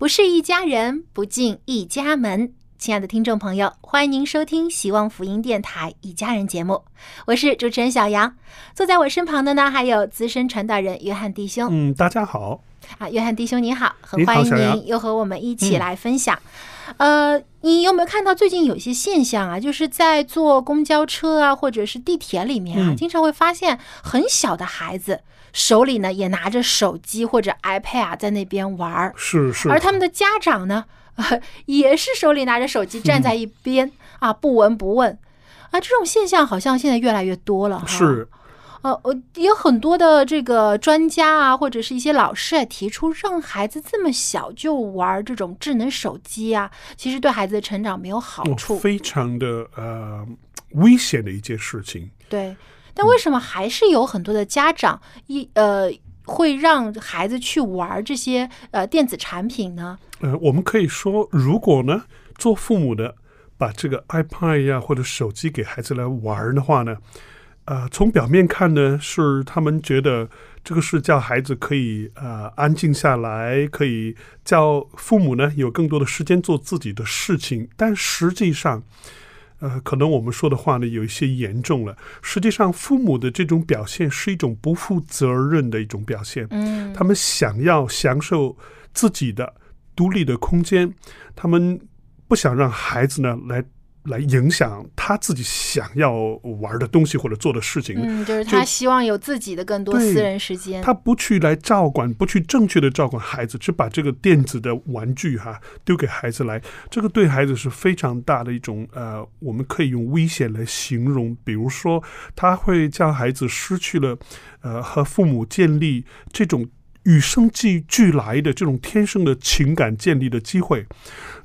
不是一家人，不进一家门。亲爱的听众朋友，欢迎您收听希望福音电台《一家人》节目，我是主持人小杨。坐在我身旁的呢，还有资深传道人约翰弟兄。嗯，大家好。啊，约翰弟兄你好，很欢迎您又和我们一起来分享。呃，你有没有看到最近有一些现象啊？就是在坐公交车啊，或者是地铁里面啊，嗯经常会发现很小的孩子手里呢也拿着手机或者 iPad 啊在那边玩儿，是是，而他们的家长呢，呃，也是手里拿着手机站在一边、啊，不闻不问。啊，这种现象好像现在越来越多了哈。是呃，呃，有很多的这个专家啊，或者是一些老师啊，提出让孩子这么小就玩这种智能手机啊，其实对孩子的成长没有好哦处。非常的呃危险的一件事情。对，但为什么还是有很多的家长一呃会让孩子去玩这些呃电子产品呢？呃，我们可以说，如果呢，做父母的把这个 iPad 呀、或者手机给孩子来玩的话呢，呃，从表面看呢，是他们觉得这个是叫孩子可以呃安静下来，可以叫父母呢有更多的时间做自己的事情，但实际上。呃，可能我们说的话呢有一些严重了。实际上，父母的这种表现是一种不负责任的一种表现。嗯，他们想要享受自己的独立的空间，他们不想让孩子呢来来影响他自己想要玩的东西或者做的事情。嗯，就是他希望有自己的更多私人时间。他不去来照管，不去正确的照管孩子，只把这个电子的玩具哈、丢给孩子来，这个对孩子是非常大的一种呃，我们可以用危险来形容。比如说，他会叫孩子失去了呃和父母建立这种与生俱俱来的这种天生的情感建立的机会。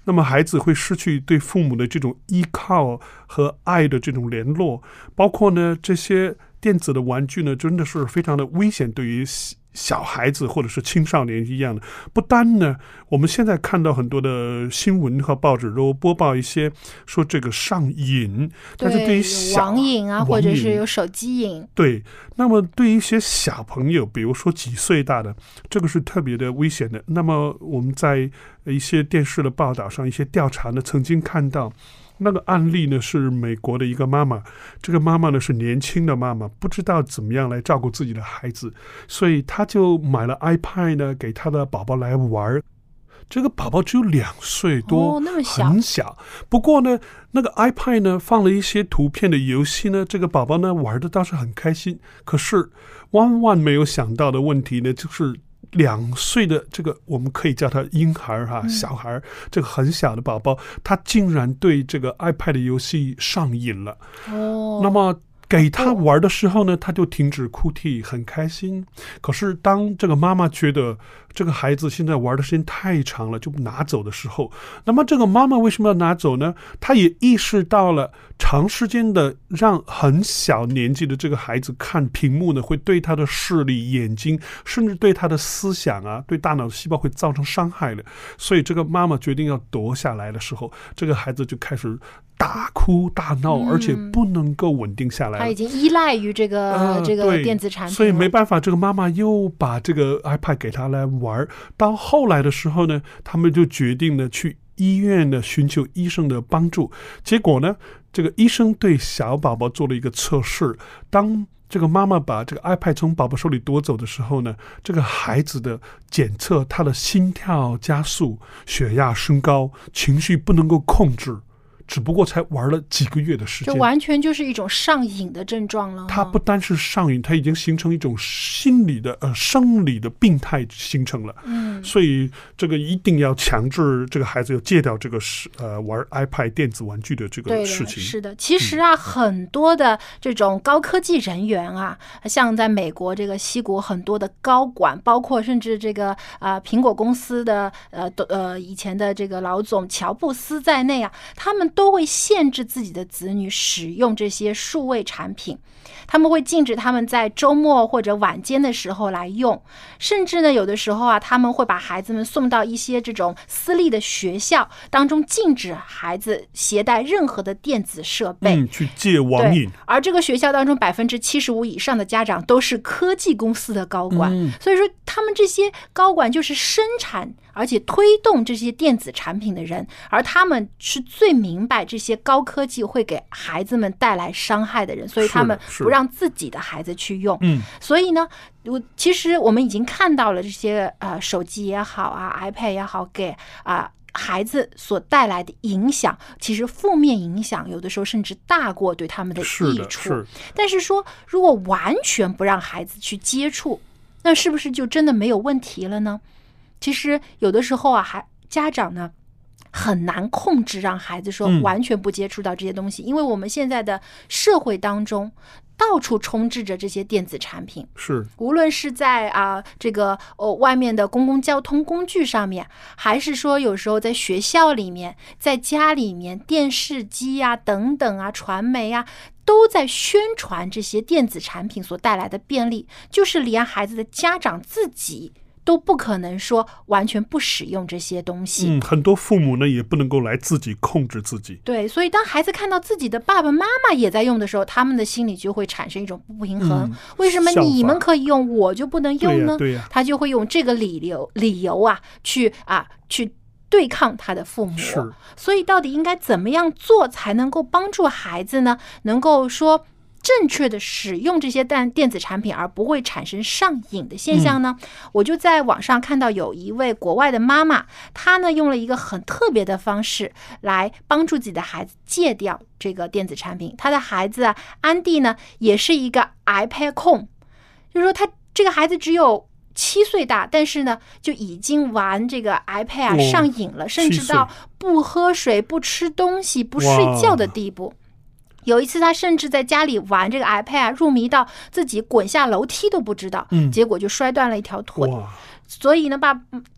那么孩子会失去对父母的这种依靠和爱的这种联络，包括呢这些电子的玩具呢，真的是非常的危险，对于小小孩子或者是青少年一样的。不单呢，我们现在看到很多的新闻和报纸都播报一些说这个上瘾，但是对于网瘾啊，或者是有手机瘾，对，那么对于一些小朋友，比如说几岁大的，这个是特别的危险的。那么我们在一些电视的报道上、一些调查呢，曾经看到那个案例呢，是美国的一个妈妈，这个妈妈呢是年轻的妈妈，不知道怎么样来照顾自己的孩子，所以她就买了 iPad 呢，给她的宝宝来玩儿。这个宝宝只有两岁多，哦那么小很小。不过呢，那个 iPad 呢放了一些图片的游戏呢，这个宝宝呢玩的倒是很开心。可是万万没有想到的问题呢，就是两岁的这个我们可以叫他婴孩哈、小孩，这个很小的宝宝，他竟然对这个 iPad 游戏上瘾了。哦，那么给他玩的时候呢，他就停止哭泣，很开心。可是当这个妈妈觉得这个孩子现在玩的时间太长了，就拿走的时候，那么这个妈妈为什么要拿走呢？她也意识到了长时间的让很小年纪的这个孩子看屏幕呢，会对他的视力、眼睛，甚至对他的思想啊，对大脑的细胞会造成伤害的。所以这个妈妈决定要夺下来的时候，这个孩子就开始大哭大闹，而且不能够稳定下来。他已经依赖于这个、呃这个电子产品，所以没办法，这个妈妈又把这个 iPad 给他来玩儿。到后来的时候呢，他们就决定呢去医院呢寻求医生的帮助。结果呢，这个医生对小宝宝做了一个测试，当这个妈妈把这个 iPad 从宝宝手里夺走的时候呢，这个孩子的检测他的心跳加速、血压升高、情绪不能够控制，只不过才玩了几个月的时间。就完全就是一种上瘾的症状了。它不单是上瘾，它已经形成一种心理的呃生理的病态形成了。嗯，所以这个一定要强制这个孩子要戒掉这个是呃玩 iPad 电子玩具的这，个事情。是的。其实啊，很多的这种高科技人员啊，像在美国这个西谷很多的高管，包括甚至这个啊、苹果公司的呃都呃以前的这个老总乔布斯在内啊，他们都会限制自己的子女使用这些数位产品。他们会禁止他们在周末或者晚间的时候来用，甚至呢，有的时候啊，他们会把孩子们送到一些这种私立的学校当中，禁止孩子携带任何的电子设备。嗯，去戒网对瘾。，而这个学校当中百分之七十五以上的家长都是科技公司的高管，嗯所以说他们这些高管就是生产而且推动这些电子产品的人，而他们是最明白这些高科技会给孩子们带来伤害的人，所以他们不让自己的孩子去用。嗯，所以呢，我其实我们已经看到了这些呃手机也好啊，iPad 也好，给啊。孩子所带来的影响，其实负面影响有的时候甚至大过对他们的，益处。是但是说，如果完全不让孩子去接触，那是不是就真的没有问题了呢？其实有的时候啊，还家长呢。很难控制让孩子说嗯完全不接触到这些东西，因为我们现在的社会当中到处充斥着这些电子产品，是，无论是在啊这个哦外面的公共交通工具上面，还是说有时候在学校里面，在家里面，电视机呀、等等啊，传媒啊。都在宣传这些电子产品所带来的便利，就是连孩子的家长自己都不可能说完全不使用这些东西。嗯，很多父母呢也不能够来自己控制自己。对，所以当孩子看到自己的爸爸妈妈也在用的时候，他们的心里就会产生一种不平衡。嗯为什么你们可以用，我就不能用呢？对呀他就会用这个理由理由啊，去啊去对抗他的父母。是，所以到底应该怎么样做才能够帮助孩子呢？能够说。正确的使用这些电电子产品，而不会产生上瘾的现象呢？我就在网上看到有一位国外的妈妈，她呢用了一个很特别的方式来帮助自己的孩子戒掉这个电子产品。她的孩子啊，安迪呢也是一个 iPad 控，就是说他这个孩子只有。七岁大，但是呢，就已经玩这个 iPad 啊哦上瘾了，甚至到不喝水、不吃东西、不睡觉的地步。有一次，他甚至在家里玩这个 iPad，啊入迷到自己滚下楼梯都不知道，嗯结果就摔断了一条腿。哇，所以呢，爸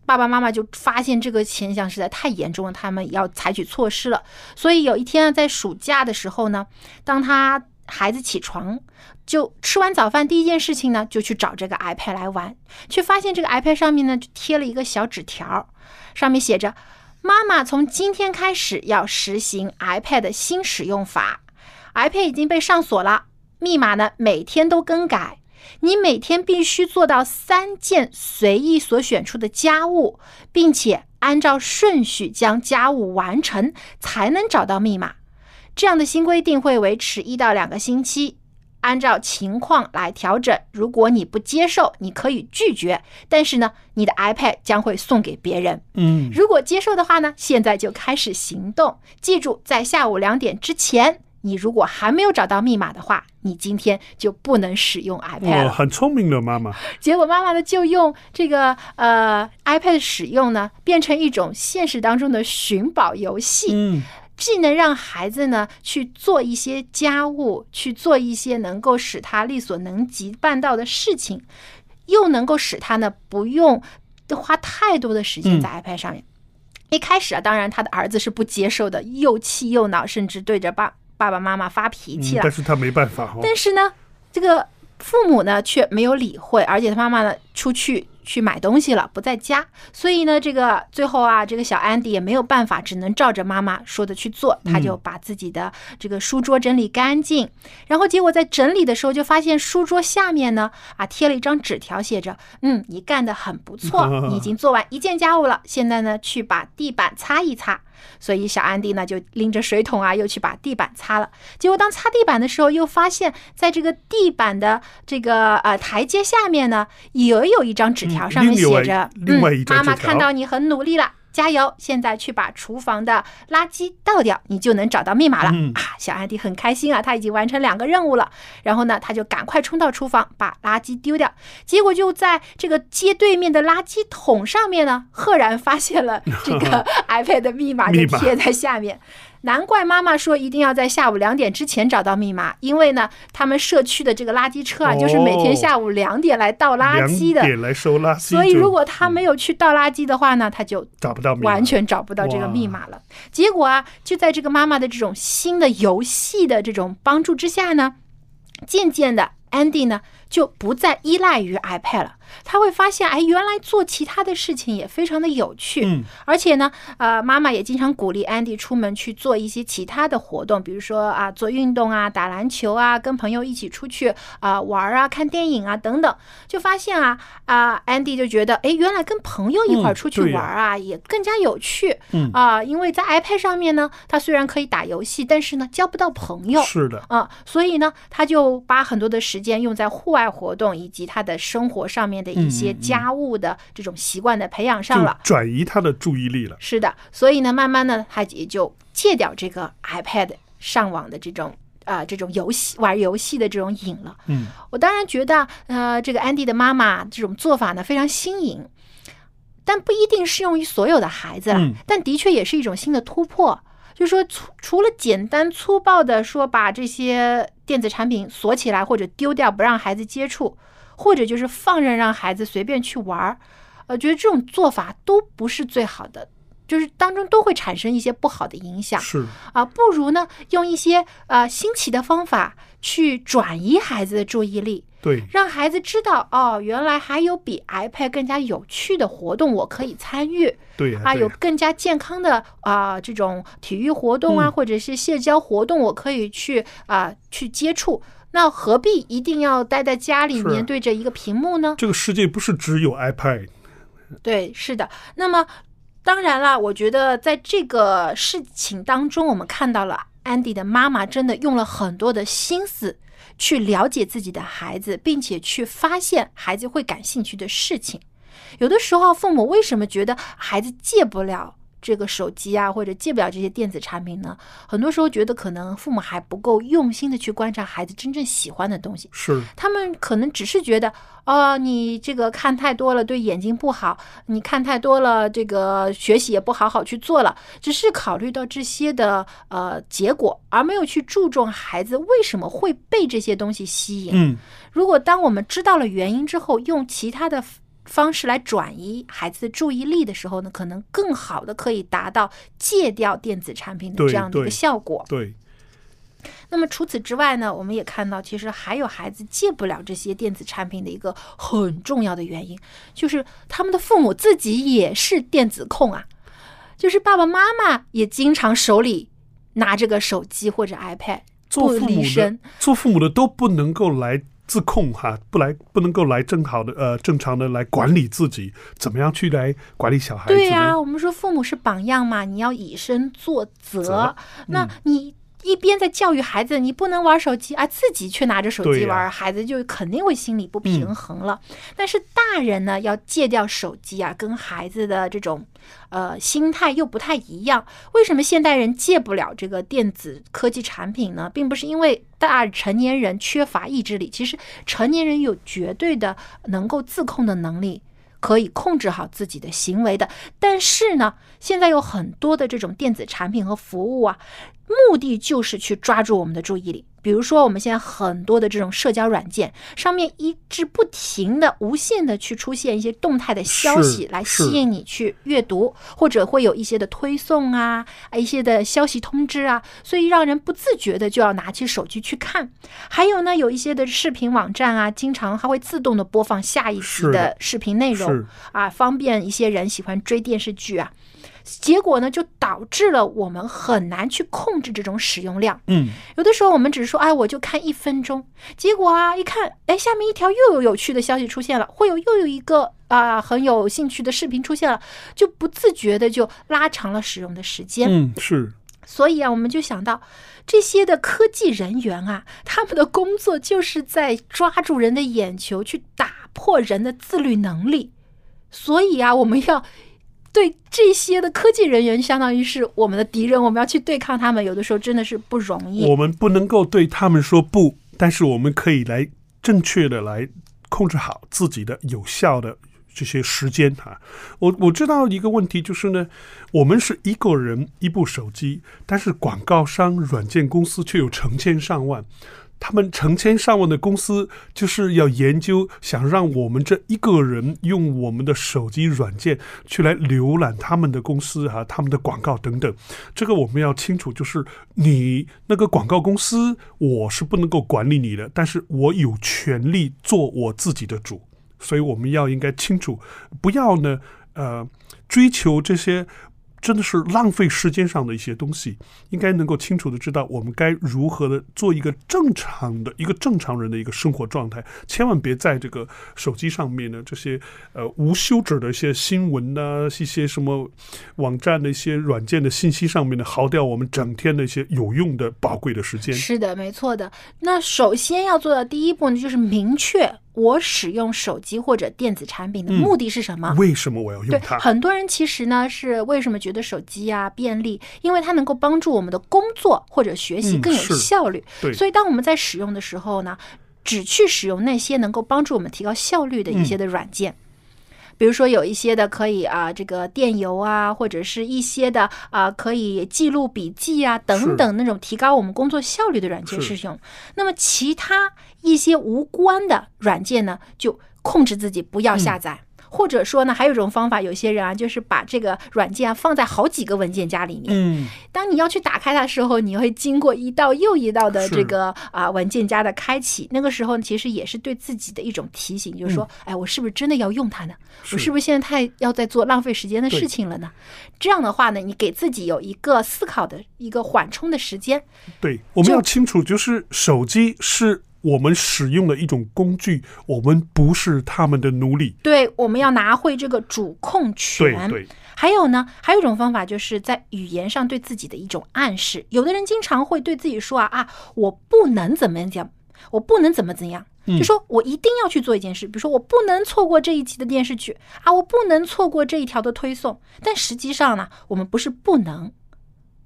爸爸妈妈就发现这个现象实在太严重了，他们要采取措施了。所以有一天啊，在暑假的时候呢，当他孩子起床，就吃完早饭第一件事情呢，就去找这个 iPad 来玩，却发现这个 iPad 上面呢就贴了一个小纸条，上面写着：“妈妈从今天开始要实行 iPad 的新使用法，iPad 已经被上锁了，密码呢每天都更改。”你每天必须做到三件随意所选出的家务，并且按照顺序将家务完成，才能找到密码。这样的新规定会维持一到两个星期，按照情况来调整。如果你不接受，你可以拒绝，但是呢，你的 iPad 将会送给别人。嗯，如果接受的话呢，现在就开始行动。记住，在下午两点之前，你如果还没有找到密码的话，你今天就不能使用 iPad。很聪明的妈妈。结果妈妈呢，就用这个呃 iPad 使用呢，变成一种现实当中的寻宝游戏。嗯，既能让孩子呢去做一些家务，去做一些能够使他力所能及办到的事情，又能够使他呢不用花太多的时间在 iPad 上面。一开始啊，当然他的儿子是不接受的，又气又恼，甚至对着爸爸爸妈妈发脾气了。嗯但是他没办法哦。但是呢，这个父母呢却没有理会，而且他妈妈呢出去去买东西了，不在家，所以呢，这个最后啊，这个小安迪也没有办法，只能照着妈妈说的去做，他就把自己的这个书桌整理干净，然后结果在整理的时候就发现书桌下面呢啊贴了一张纸条，写着：“嗯，你干得很不错，你已经做完一件家务了，现在呢去把地板擦一擦。”所以小安迪呢就拎着水桶啊，又去把地板擦了。结果当擦地板的时候，又发现在这个地板的这个呃台阶下面呢，也有一张纸条，嗯上面写着：“另外一嗯，妈妈看到你很努力了。”加油！现在去把厨房的垃圾倒掉，你就能找到密码了、嗯啊！小安迪很开心啊，他已经完成两个任务了。然后呢，他就赶快冲到厨房把垃圾丢掉。结果就在这个街对面的垃圾桶上面呢，赫然发现了这个 iPad 的密码，就贴在下面。难怪妈妈说一定要在下午两点之前找到密码，因为呢，他们社区的这个垃圾车啊，就是每天哦下午两点来倒垃圾的。点来收垃圾，所以，如果他没有去倒垃圾的话呢，他就找不到完全找不到这个密码了。结果啊，就在这个妈妈的这种新的游戏的这种帮助之下呢，渐渐的，Andy 呢就不再依赖于 iPad 了。他会发现，哎，原来做其他的事情也非常的有趣。嗯，而且呢，呃，妈妈也经常鼓励 Andy 出门去做一些其他的活动，比如说啊，做运动啊，打篮球啊，跟朋友一起出去啊玩啊，看电影啊等等。就发现啊啊，Andy 就觉得，哎，原来跟朋友一块出去玩啊，也更加有趣。嗯啊，因为在 iPad 上面呢，他虽然可以打游戏，但是呢，交不到朋友。是的，啊、所以呢，他就把很多的时间用在户外活动以及他的生活上面的一些家务的这种习惯的培养上了。转移他的注意力了。是的，所以呢，慢慢的他也就戒掉这个 iPad 上网的这种啊、这种游戏玩游戏的这种瘾了。嗯，我当然觉得呃，这个安迪的妈妈这种做法呢非常新颖，但不一定适用于所有的孩子了。嗯但的确也是一种新的突破。就是说，除除了简单粗暴的说把这些电子产品锁起来或者丢掉，不让孩子接触，或者就是放任让孩子随便去玩儿，呃，觉得这种做法都不是最好的，就是当中都会产生一些不好的影响。是，啊，不如呢用一些呃新奇的方法去转移孩子的注意力，对，让孩子知道哦，原来还有比 iPad 更加有趣的活动我可以参与对呀、啊，有更加健康的啊、这种体育活动啊，嗯或者是社交活动，我可以去啊、去接触。那何必一定要待在家里面对着一个屏幕呢？这个世界不是只有 iPad，对，是的。那么，当然了，我觉得在这个事情当中，我们看到了安迪的妈妈真的用了很多的心思去了解自己的孩子，并且去发现孩子会感兴趣的事情。有的时候，父母为什么觉得孩子戒不了？这个手机啊，或者戒不了这些电子产品呢？很多时候觉得可能父母还不够用心的去观察孩子真正喜欢的东西。是他们可能只是觉得，哦，你这个看太多了，对眼睛不好；你看太多了，这个学习也不好好去做了。只是考虑到这些的呃结果，而没有去注重孩子为什么会被这些东西吸引。嗯，如果当我们知道了原因之后，用其他的方式来转移孩子的注意力的时候呢，可能更好的可以达到戒掉电子产品的这样的一个效果。对，那么除此之外呢，我们也看到，其实还有孩子戒不了这些电子产品的一个很重要的原因，就是他们的父母自己也是电子控啊，就是爸爸妈妈也经常手里拿着个手机或者 iPad 不做父母的。做父母的都不能够来自控哈，不来不能够来正好的呃正常的来管理自己，怎么样去来管理小孩子？对呀、我们说父母是榜样嘛，你要以身作则。则那嗯你一边在教育孩子，你不能玩手机啊，自己却拿着手机玩，孩子就肯定会心理不平衡了。但是大人呢，要戒掉手机啊，跟孩子的这种呃心态又不太一样。为什么现代人戒不了这个电子科技产品呢？并不是因为大成年人缺乏意志力，其实成年人有绝对的能够自控的能力。可以控制好自己的行为的。但是呢，现在有很多的这种电子产品和服务啊，目的就是去抓住我们的注意力。比如说，我们现在很多的这种社交软件上面一直不停的、无限的去出现一些动态的消息，来吸引你去阅读，或者会有一些的推送啊、一些的消息通知啊，所以让人不自觉的就要拿起手机去看。还有呢，有一些的视频网站啊，经常它会自动的播放下一集的视频内容啊，方便一些人喜欢追电视剧啊。结果呢，就导致了我们很难去控制这种使用量。嗯，有的时候我们只是说，哎，我就看一分钟，结果啊，一看，哎，下面一条又有有趣的消息出现了，会有又有一个啊很有兴趣的视频出现了，就不自觉的就拉长了使用的时间。嗯，是。所以啊，我们就想到这些的科技人员啊，他们的工作就是在抓住人的眼球，去打破人的自律能力。所以啊，我们要。对这些的科技人员，相当于是我们的敌人，我们要去对抗他们，有的时候真的是不容易。我们不能够对他们说不，但是我们可以来正确的来控制好自己的有效的这些时间哈。我我知道一个问题就是呢，我们是一个人一部手机，但是广告商、软件公司却有成千上万。他们成千上万的公司就是要研究，想让我们这一个人用我们的手机软件去来浏览他们的公司哈，他们的广告等等。这个我们要清楚，就是你那个广告公司，我是不能够管理你的，但是我有权利做我自己的主。所以我们要应该清楚，不要呢，呃，追求这些。真的是浪费时间上的一些东西，应该能够清楚的知道我们该如何的做一个正常的一个正常人的一个生活状态，千万别在这个手机上面呢这些呃无休止的一些新闻呐，一些什么网站的一些软件的信息上面呢耗掉我们整天的一些有用的宝贵的时间。是的，没错的。那首先要做的第一步呢，就是明确。我使用手机或者电子产品的目的是什么？为什么我要用它？很多人其实呢是为什么觉得手机啊便利？因为它能够帮助我们的工作或者学习更有效率。对，所以当我们在使用的时候呢，只去使用那些能够帮助我们提高效率的一些的软件。比如说有一些的可以啊，这个电邮啊，或者是一些的啊，可以记录笔记啊等等那种提高我们工作效率的软件使用。那么其他一些无关的软件呢，就控制自己不要下载。或者说呢，还有一种方法，有些人啊，就是把这个软件啊放在好几个文件夹里面。嗯，当你要去打开它的时候，你会经过一道又一道的这个啊文件夹的开启。那个时候其实也是对自己的一种提醒，就是说，哎，我是不是真的要用它呢？我是不是现在太要在做浪费时间的事情了呢？这样的话呢，你给自己有一个思考的一个缓冲的时间。对，我们要清楚，就是手机是。我们使用的一种工具，我们不是他们的奴隶。对，我们要拿回这个主控权。对对。还有呢，还有一种方法，就是在语言上对自己的一种暗示。有的人经常会对自己说啊啊，我不能怎么样，我不能怎么怎样，就说我一定要去做一件事，比如说我不能错过这一集的电视剧啊，我不能错过这一条的推送。但实际上呢，我们不是不能，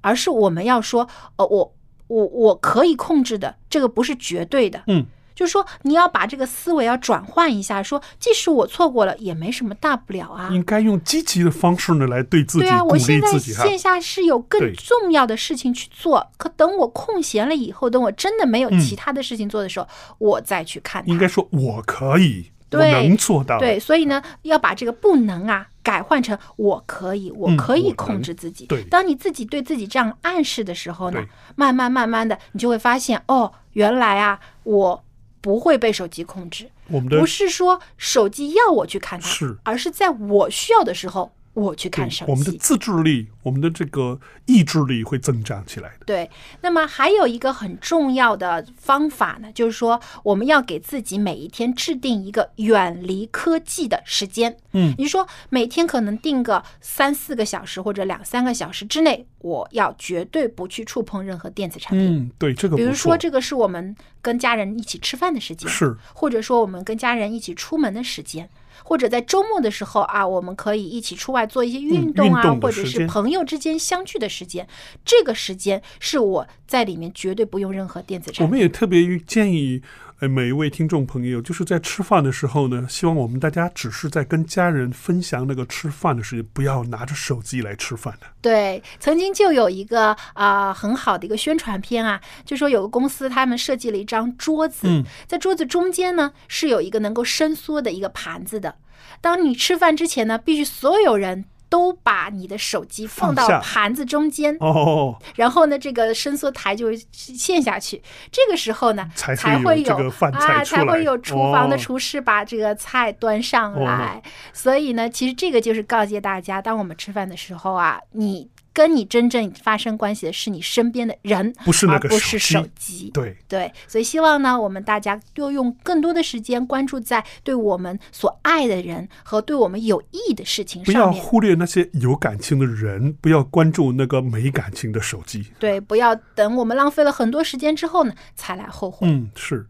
而是我们要说，呃，我。我我可以控制的，这个不是绝对的。嗯，就是说你要把这个思维要转换一下，说即使我错过了，也没什么大不了啊。应该用积极的方式呢来对自己对啊，我现在线下是有更重要的事情去做，可等我空闲了以后，等我真的没有其他的事情做的时候，我再去看。应该说我可以，我能做到。对，所以呢，要把这个不能啊。改换成我可以，我可以控制自己。对，当你自己对自己这样暗示的时候呢，慢慢慢慢的，你就会发现，哦，原来啊，我不会被手机控制。我们不是说手机要我去看它，是，而是在我需要的时候。我去看手机，我们的自制力，我们的这个意志力会增长起来的。对，那么还有一个很重要的方法呢，就是说我们要给自己每一天制定一个远离科技的时间。嗯，你说每天可能定个三四个小时或者两三个小时之内，我要绝对不去触碰任何电子产品。嗯，对，这个比如说这个是我们跟家人一起吃饭的时间，是，或者说我们跟家人一起出门的时间。或者在周末的时候啊，我们可以一起出外做一些运动啊，或者是朋友之间相聚的时间。这个时间是我在里面绝对不用任何电子产品。我们也特别建议，哎，每一位听众朋友，就是在吃饭的时候呢，希望我们大家只是在跟家人分享那个吃饭的事情，不要拿着手机来吃饭的。对，曾经就有一个啊、很好的一个宣传片啊，就说有个公司他们设计了一张桌子，嗯在桌子中间呢是有一个能够伸缩的一个盘子的。当你吃饭之前呢，必须所有人都把你的手机放到盘子中间，哦，然后呢，这个伸缩台就会陷下去。这个时候呢，才才会会有有这个饭菜啊，才会有厨房的哦。厨师把这个菜端上来。所以呢，其实这个就是告诫大家，当我们吃饭的时候啊，你跟你真正发生关系的是你身边的人，不是那个而不是手手机。对，对，所以希望呢，我们大家多用更多的时间关注在对我们所爱的人和对我们有益的事情上不要。忽略那些有感情的人，不要关注那个没感情的手机。对，不要等我们浪费了很多时间之后呢，才来后悔。嗯，是。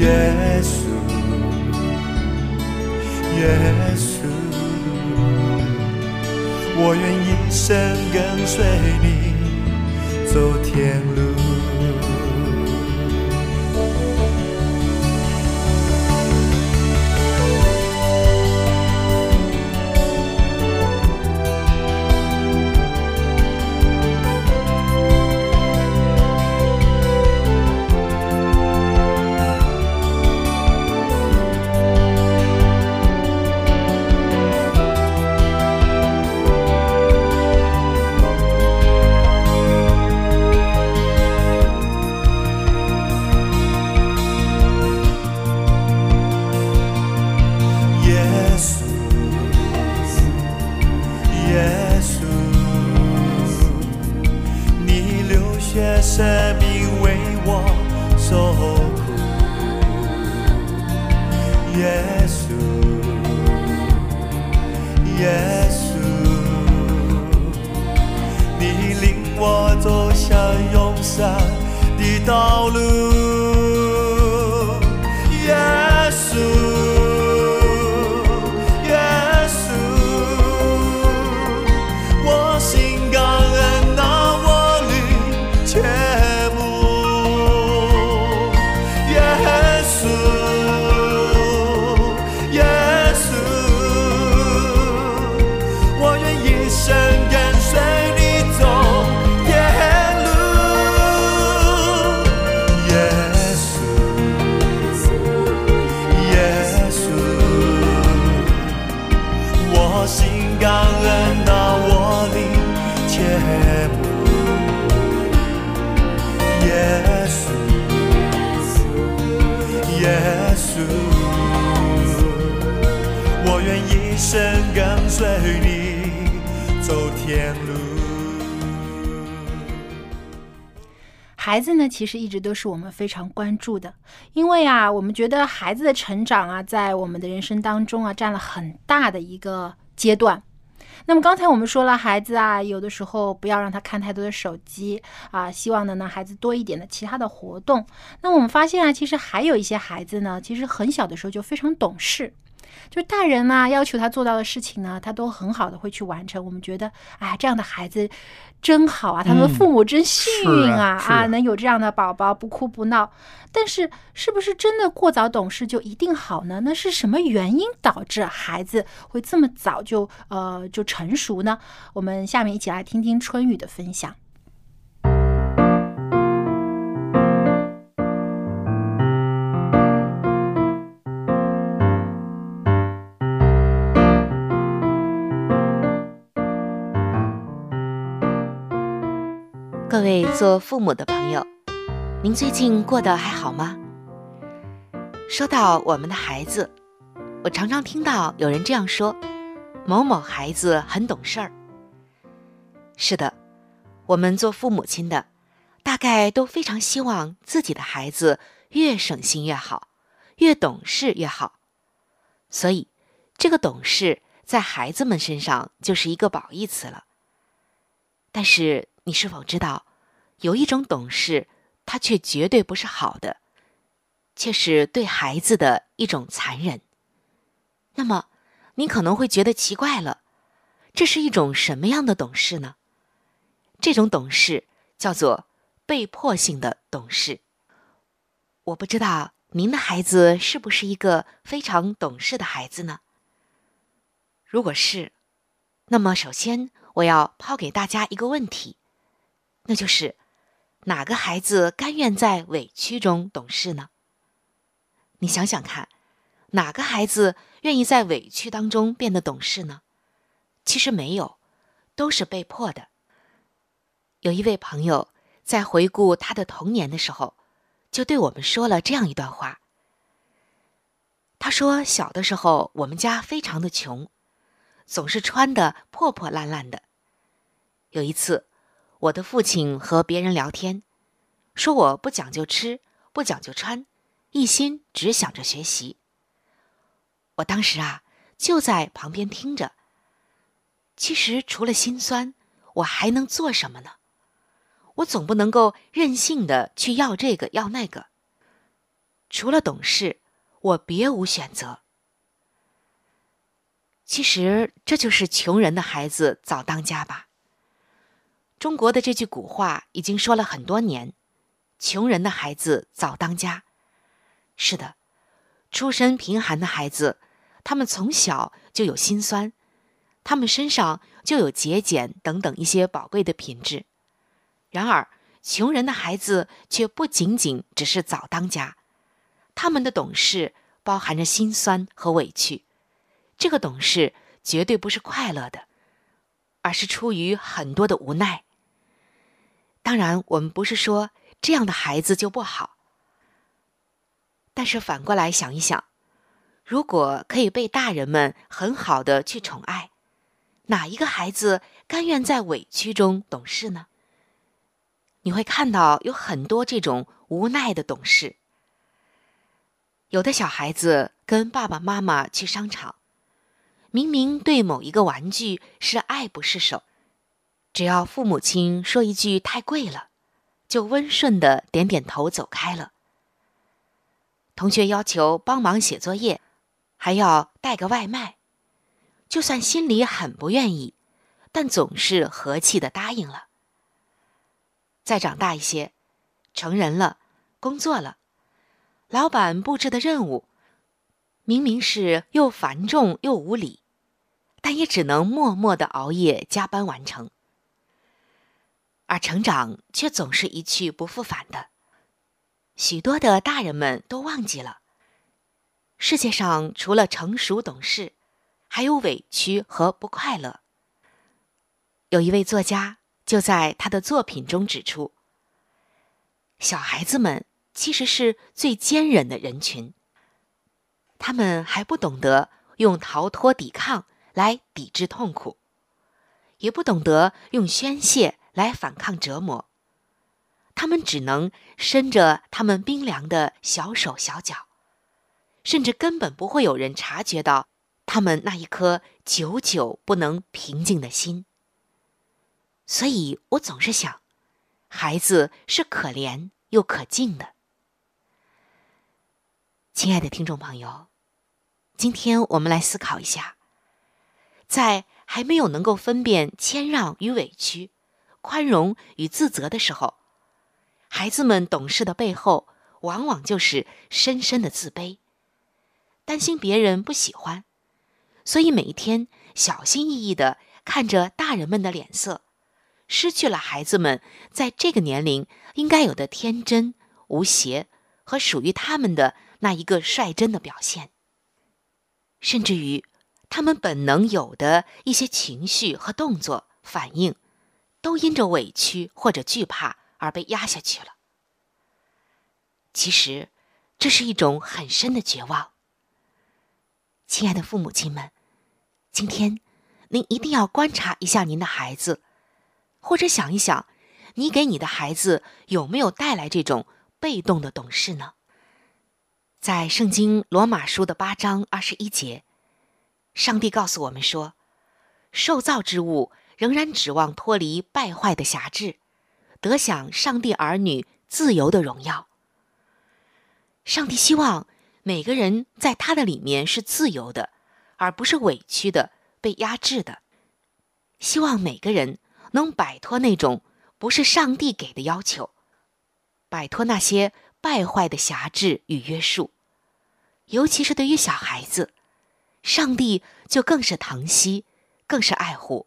耶稣，耶稣，我愿一生跟随你走天路。道路。心感恩到我的全部耶稣耶稣我愿一生跟随你走天孩子呢其实一直都是我们非常关注的因为啊我们觉得孩子的成长啊在我们的人生当中啊占了很大的一个阶段。那么刚才我们说了，孩子啊，有的时候不要让他看太多的手机啊，希望呢，呢孩子多一点的其他的活动。那我们发现啊，其实还有一些孩子呢，其实很小的时候就非常懂事。就是大人呢要求他做到的事情呢，他都很好的会去完成。我们觉得，哎，这样的孩子真好啊，他们父母真幸运啊啊，能有这样的宝宝，不哭不闹。但是，是不是真的过早懂事就一定好呢？那是什么原因导致孩子会这么早就呃就成熟呢？我们下面一起来听听春雨的分享。各位做父母的朋友，您最近过得还好吗？说到我们的孩子，我常常听到有人这样说：“某某孩子很懂事儿。”是的，我们做父母亲的，大概都非常希望自己的孩子越省心越好，越懂事越好。所以，这个懂事在孩子们身上就是一个褒义词了。但是，你是否知道？有一种懂事，它却绝对不是好的，却是对孩子的一种残忍。那么，你可能会觉得奇怪了，这是一种什么样的懂事呢？这种懂事叫做被迫性的懂事。我不知道您的孩子是不是一个非常懂事的孩子呢？如果是，那么首先我要抛给大家一个问题，那就是。哪个孩子甘愿在委屈中懂事呢？你想想看，哪个孩子愿意在委屈当中变得懂事呢？其实没有，都是被迫的。有一位朋友在回顾他的童年的时候，就对我们说了这样一段话。他说：“小的时候，我们家非常的穷，总是穿的破破烂烂的。有一次。”我的父亲和别人聊天，说我不讲究吃，不讲究穿，一心只想着学习。我当时啊，就在旁边听着。其实除了心酸，我还能做什么呢？我总不能够任性的去要这个要那个。除了懂事，我别无选择。其实这就是穷人的孩子早当家吧。中国的这句古话已经说了很多年：“穷人的孩子早当家。”是的，出身贫寒的孩子，他们从小就有心酸，他们身上就有节俭等等一些宝贵的品质。然而，穷人的孩子却不仅仅只是早当家，他们的懂事包含着心酸和委屈。这个懂事绝对不是快乐的，而是出于很多的无奈。当然，我们不是说这样的孩子就不好。但是反过来想一想，如果可以被大人们很好的去宠爱，哪一个孩子甘愿在委屈中懂事呢？你会看到有很多这种无奈的懂事。有的小孩子跟爸爸妈妈去商场，明明对某一个玩具是爱不释手。只要父母亲说一句“太贵了”，就温顺的点点头走开了。同学要求帮忙写作业，还要带个外卖，就算心里很不愿意，但总是和气的答应了。再长大一些，成人了，工作了，老板布置的任务，明明是又繁重又无理，但也只能默默的熬夜加班完成。而成长却总是一去不复返的，许多的大人们都忘记了，世界上除了成熟懂事，还有委屈和不快乐。有一位作家就在他的作品中指出，小孩子们其实是最坚忍的人群，他们还不懂得用逃脱抵抗来抵制痛苦，也不懂得用宣泄。来反抗折磨，他们只能伸着他们冰凉的小手小脚，甚至根本不会有人察觉到他们那一颗久久不能平静的心。所以我总是想，孩子是可怜又可敬的。亲爱的听众朋友，今天我们来思考一下，在还没有能够分辨谦让与委屈、宽容与自责的时候，孩子们懂事的背后，往往就是深深的自卑，担心别人不喜欢，所以每一天小心翼翼的看着大人们的脸色，失去了孩子们在这个年龄应该有的天真无邪和属于他们的那一个率真的表现，甚至于他们本能有的一些情绪和动作反应，都因着委屈或者惧怕。而被压下去了。其实，这是一种很深的绝望。亲爱的父母亲们，今天您一定要观察一下您的孩子，或者想一想，你给你的孩子有没有带来这种被动的懂事呢？在圣经罗马书的八章二十一节，上帝告诉我们说：“受造之物仍然指望脱离败坏的辖制。”得享上帝儿女自由的荣耀。上帝希望每个人在他的里面是自由的，而不是委屈的、被压制的。希望每个人能摆脱那种不是上帝给的要求，摆脱那些败坏的辖制与约束。尤其是对于小孩子，上帝就更是疼惜，更是爱护。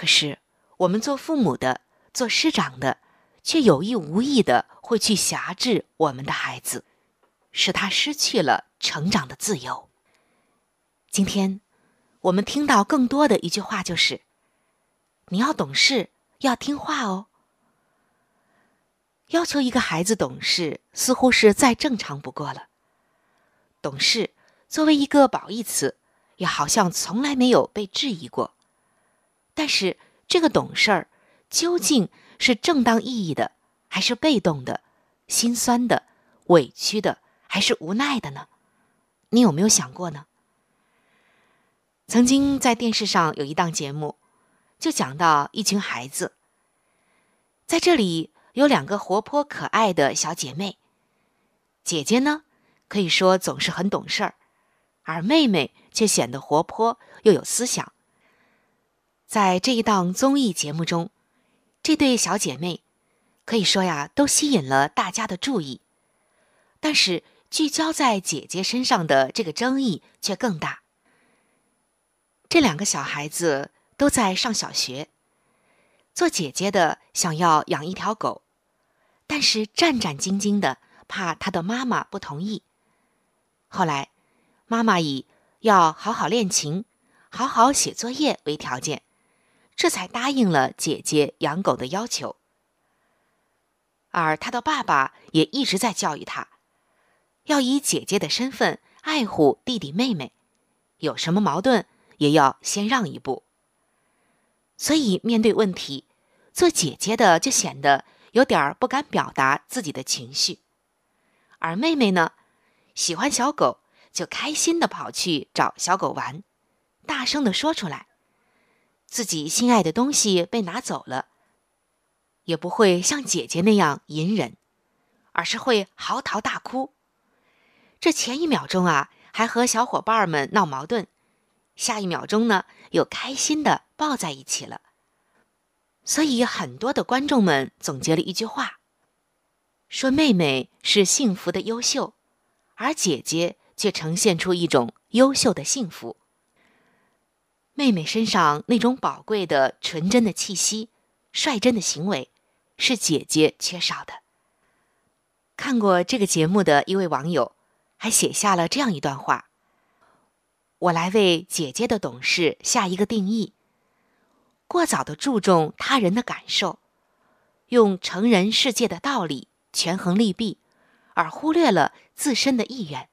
可是我们做父母的。做师长的，却有意无意的会去辖制我们的孩子，使他失去了成长的自由。今天，我们听到更多的一句话就是：“你要懂事，要听话哦。”要求一个孩子懂事，似乎是再正常不过了。懂事作为一个褒义词，也好像从来没有被质疑过。但是，这个懂事儿。究竟是正当意义的，还是被动的、心酸的、委屈的，还是无奈的呢？你有没有想过呢？曾经在电视上有一档节目，就讲到一群孩子，在这里有两个活泼可爱的小姐妹，姐姐呢可以说总是很懂事儿，而妹妹却显得活泼又有思想。在这一档综艺节目中。这对小姐妹，可以说呀，都吸引了大家的注意。但是聚焦在姐姐身上的这个争议却更大。这两个小孩子都在上小学，做姐姐的想要养一条狗，但是战战兢兢的，怕她的妈妈不同意。后来，妈妈以要好好练琴、好好写作业为条件。这才答应了姐姐养狗的要求，而他的爸爸也一直在教育他，要以姐姐的身份爱护弟弟妹妹，有什么矛盾也要先让一步。所以面对问题，做姐姐的就显得有点不敢表达自己的情绪，而妹妹呢，喜欢小狗就开心的跑去找小狗玩，大声的说出来。自己心爱的东西被拿走了，也不会像姐姐那样隐忍，而是会嚎啕大哭。这前一秒钟啊，还和小伙伴们闹矛盾，下一秒钟呢，又开心的抱在一起了。所以很多的观众们总结了一句话，说妹妹是幸福的优秀，而姐姐却呈现出一种优秀的幸福。妹妹身上那种宝贵的纯真的气息、率真的行为，是姐姐缺少的。看过这个节目的一位网友，还写下了这样一段话：“我来为姐姐的懂事下一个定义：过早的注重他人的感受，用成人世界的道理权衡利弊，而忽略了自身的意愿，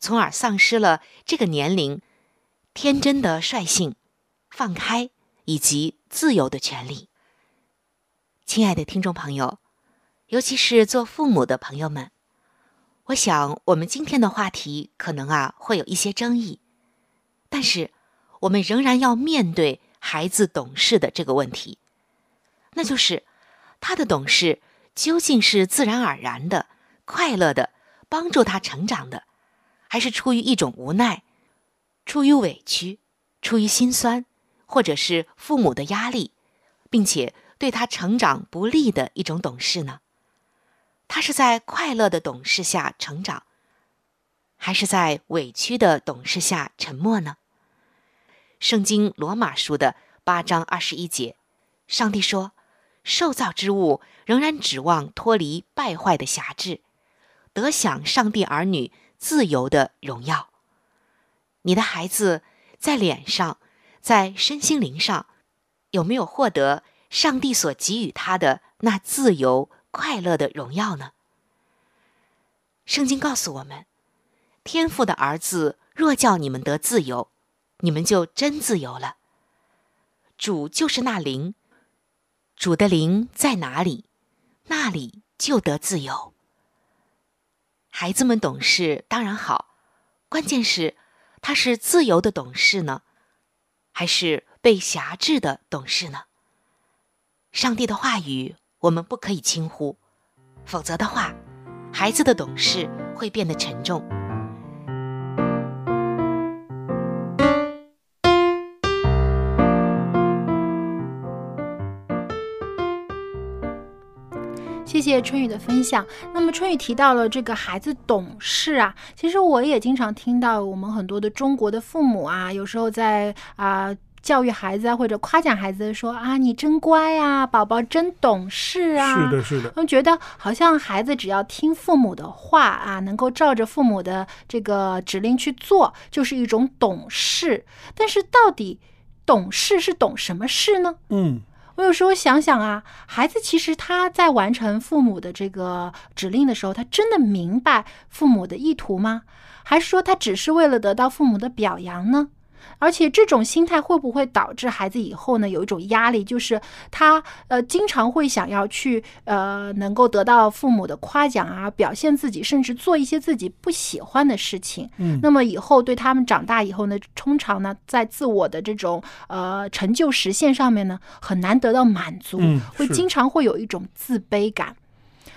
从而丧失了这个年龄。”天真的率性、放开以及自由的权利。亲爱的听众朋友，尤其是做父母的朋友们，我想我们今天的话题可能啊会有一些争议，但是我们仍然要面对孩子懂事的这个问题，那就是他的懂事究竟是自然而然的、快乐的，帮助他成长的，还是出于一种无奈、出于委屈、出于心酸，或者是父母的压力，并且对他成长不利的一种懂事呢？他是在快乐的懂事下成长，还是在委屈的懂事下沉默呢？圣经罗马书的八章二十一节，上帝说：“受造之物仍然指望脱离败坏的辖制，得享上帝儿女自由的荣耀。”你的孩子在脸上，在身心灵上，有没有获得上帝所给予他的那自由？快乐的荣耀呢？圣经告诉我们，天父的儿子若叫你们得自由，你们就真自由了。主就是那灵，主的灵在哪里，那里就得自由。孩子们懂事当然好，关键是他是自由的懂事呢，还是被辖制的懂事呢？上帝的话语。我们不可以轻忽，否则的话，孩子的懂事会变得沉重。谢谢春雨的分享。那么春雨提到了这个孩子懂事啊，其实我也经常听到我们很多的中国的父母啊，有时候在啊。教育孩子啊，或者夸奖孩子说啊，你真乖啊，宝宝真懂事啊。是的，是的。他们觉得好像孩子只要听父母的话啊，能够照着父母的这个指令去做，就是一种懂事。但是到底懂事是懂什么事呢？嗯，我有时候想想啊，孩子其实他在完成父母的这个指令的时候，他真的明白父母的意图吗？还是说他只是为了得到父母的表扬呢？而且这种心态会不会导致孩子以后呢有一种压力，就是他呃经常会想要去呃能够得到父母的夸奖啊，表现自己，甚至做一些自己不喜欢的事情。嗯，那么以后对他们长大以后呢，通常呢在自我的这种呃成就实现上面呢很难得到满足，会经常会有一种自卑感。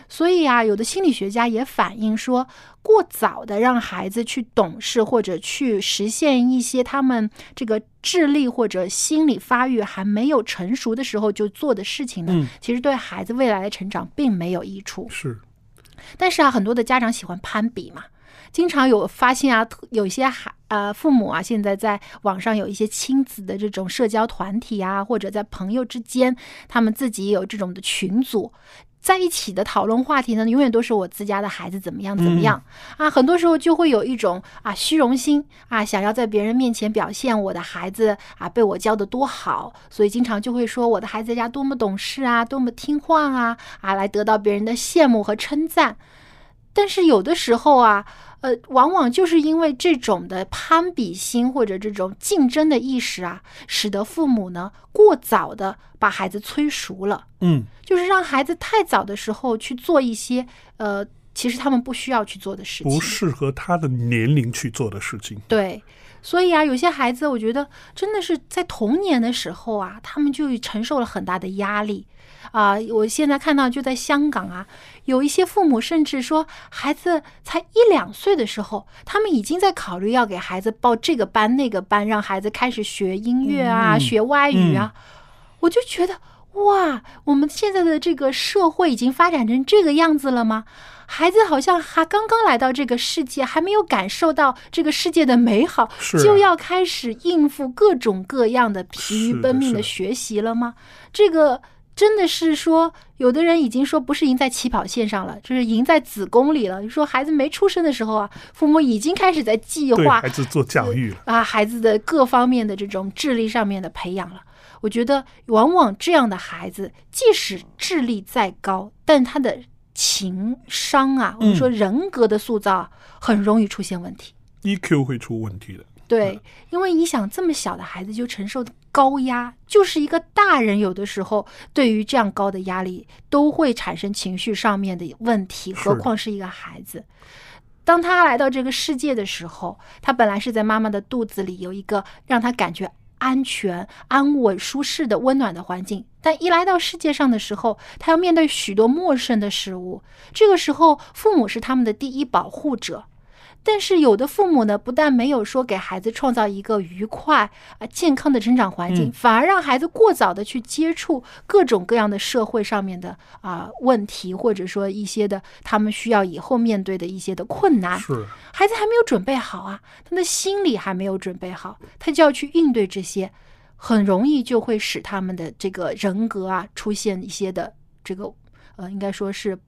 所以啊，有的心理学家也反映说，过早的让孩子去懂事或者去实现一些他们这个智力或者心理发育还没有成熟的时候就做的事情呢，其实对孩子未来的成长并没有益处。是，但是啊，很多的家长喜欢攀比嘛，经常有发现啊，有些孩呃父母啊，现在在网上有一些亲子的这种社交团体啊，或者在朋友之间，他们自己有这种的群组。在一起的讨论话题呢，永远都是我自家的孩子怎么样怎么样啊，很多时候就会有一种啊虚荣心啊，想要在别人面前表现我的孩子啊被我教的多好，所以经常就会说我的孩子在家多么懂事啊，多么听话啊啊，来得到别人的羡慕和称赞。但是有的时候啊。呃，往往就是因为这种的攀比心或者这种竞争的意识啊，使得父母呢过早的把孩子催熟了。嗯，就是让孩子太早的时候去做一些呃，其实他们不需要去做的事情，不适合他的年龄去做的事情。对，所以啊，有些孩子我觉得真的是在童年的时候啊，他们就承受了很大的压力。啊，我现在看到就在香港啊，有一些父母甚至说，孩子才一两岁的时候，他们已经在考虑要给孩子报这个班那个班，让孩子开始学音乐啊，学外语啊。我就觉得，哇，我们现在的这个社会已经发展成这个样子了吗？孩子好像还刚刚来到这个世界，还没有感受到这个世界的美好，就要开始应付各种各样的疲于奔命的学习了吗？这个。真的是说，有的人已经说不是赢在起跑线上了，就是赢在子宫里了。就说孩子没出生的时候啊，父母已经开始在计划孩子做教育了啊，孩子的各方面的这种智力上面的培养了。我觉得，往往这样的孩子，即使智力再高，但他的情商啊，我们说人格的塑造很容易出现问题，EQ 会出问题的。对，因为你想这么小的孩子就承受高压，就是一个大人有的时候对于这样高的压力都会产生情绪上面的问题，何况是一个孩子。当他来到这个世界的时候，他本来是在妈妈的肚子里有一个让他感觉安全、安稳、舒适的温暖的环境，但一来到世界上的时候，他要面对许多陌生的事物。这个时候，父母是他们的第一保护者。但是有的父母呢，不但没有说给孩子创造一个愉快啊、健康的成长环境，嗯反而让孩子过早的去接触各种各样的社会上面的啊、问题，或者说一些的他们需要以后面对的一些的困难。是孩子还没有准备好啊，他的心理还没有准备好，他就要去应对这些，很容易就会使他们的这个人格啊出现一些的这个呃，应该说是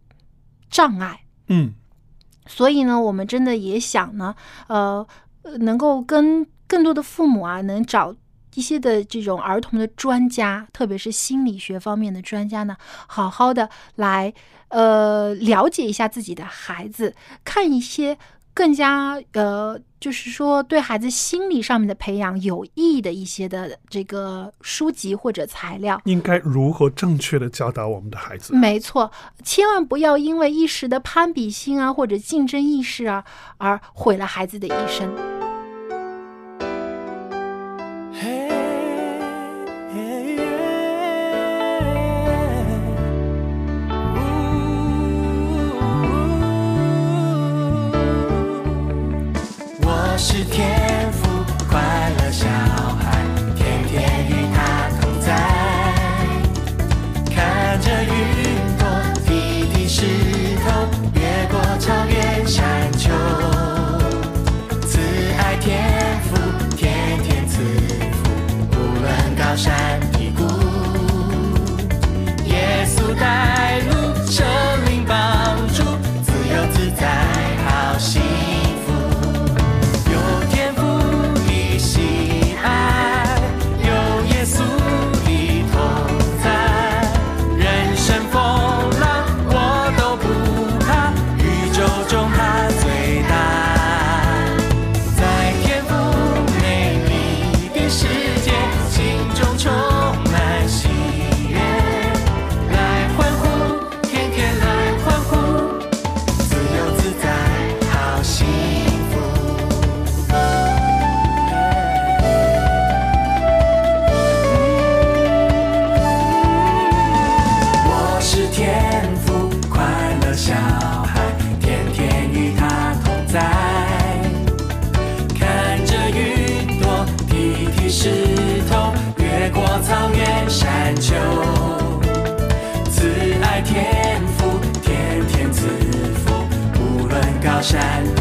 障碍。嗯所以呢，我们真的也想呢，呃，能够跟更多的父母啊，能找一些的这种儿童的专家，特别是心理学方面的专家呢，好好的来呃了解一下自己的孩子，看一些更加呃，就是说对孩子心理上面的培养有益的一些的这个书籍或者材料。应该如何正确的教导我们的孩子？没错，千万不要因为一时的攀比心啊，或者竞争意识啊，而毁了孩子的一生。论高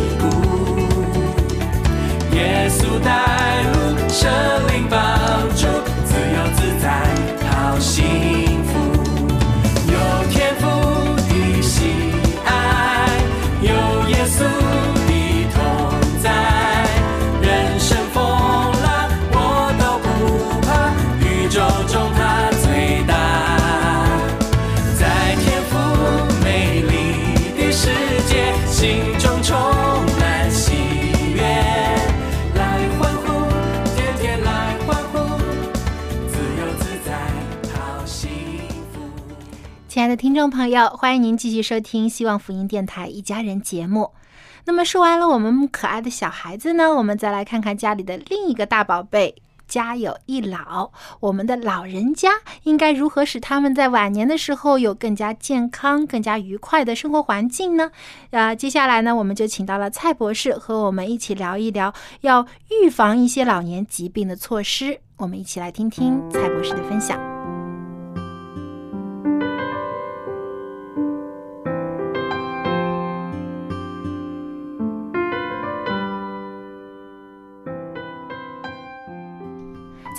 的听众朋友，欢迎您继续收听希望福音电台一家人节目。那么说完了我们可爱的小孩子呢，我们再来看看家里的另一个大宝贝。家有一老，我们的老人家应该如何使他们在晚年的时候有更加健康、更加愉快的生活环境呢？啊，接下来呢，我们就请到了蔡博士和我们一起聊一聊要预防一些老年疾病的措施。我们一起来听听蔡博士的分享。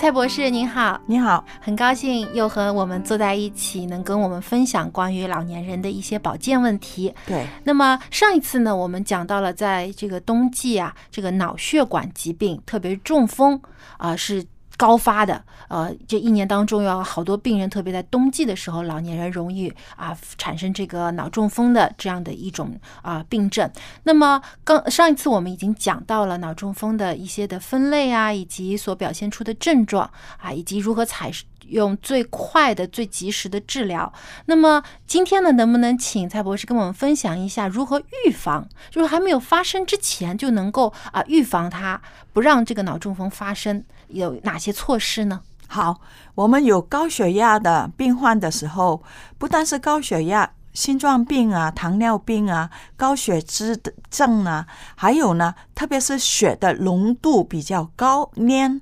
蔡博士您好，你好，很高兴又和我们坐在一起，能跟我们分享关于老年人的一些保健问题。对，那么上一次呢，我们讲到了在这个冬季啊，这个脑血管疾病，特别是中风啊、是高发的，呃，这一年当中有好多病人，特别在冬季的时候，老年人容易啊产生这个脑中风的这样的一种啊病症。那么刚上一次我们已经讲到了脑中风的一些的分类啊，以及所表现出的症状啊，以及如何采用最快的、最及时的治疗。那么今天呢，能不能请蔡博士跟我们分享一下如何预防，就是还没有发生之前就能够啊预防它，不让这个脑中风发生，有哪些措施呢？好，我们有高血压的病患的时候，不但是高血压、心脏病啊、糖尿病啊、高血脂的症啊，还有呢，特别是血的浓度比较高粘，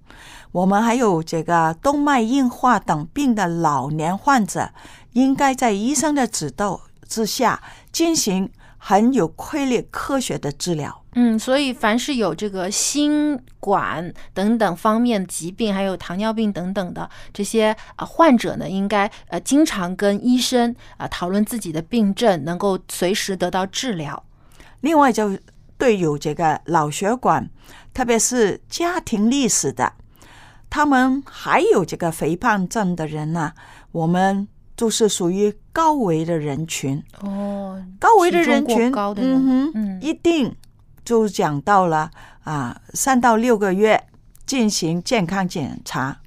我们还有这个动脉硬化等病的老年患者，应该在医生的指导之下进行很有规律、科学的治疗。嗯，所以凡是有这个心管等等方面疾病，还有糖尿病等等的这些啊患者呢，应该呃经常跟医生啊讨论自己的病症，能够随时得到治疗。另外，就对有这个脑血管，特别是家庭历史的，他们还有这个肥胖症的人呢，我们就是属于高危的人群。哦，高危的人群，高的人嗯哼，嗯一定就讲到了啊，三到六个月进行健康检查，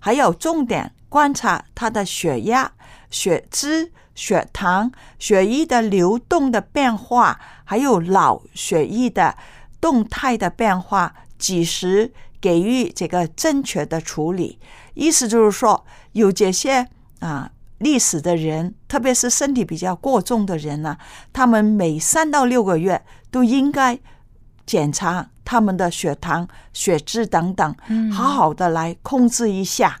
还有重点观察他的血压、血脂、血糖、血液的流动的变化，还有脑血液的动态的变化，及时给予这个正确的处理。意思就是说，有这些啊历史的人，特别是身体比较过重的人呢、他们每三到六个月都应该检查他们的血糖、血脂等等，嗯好好的来控制一下。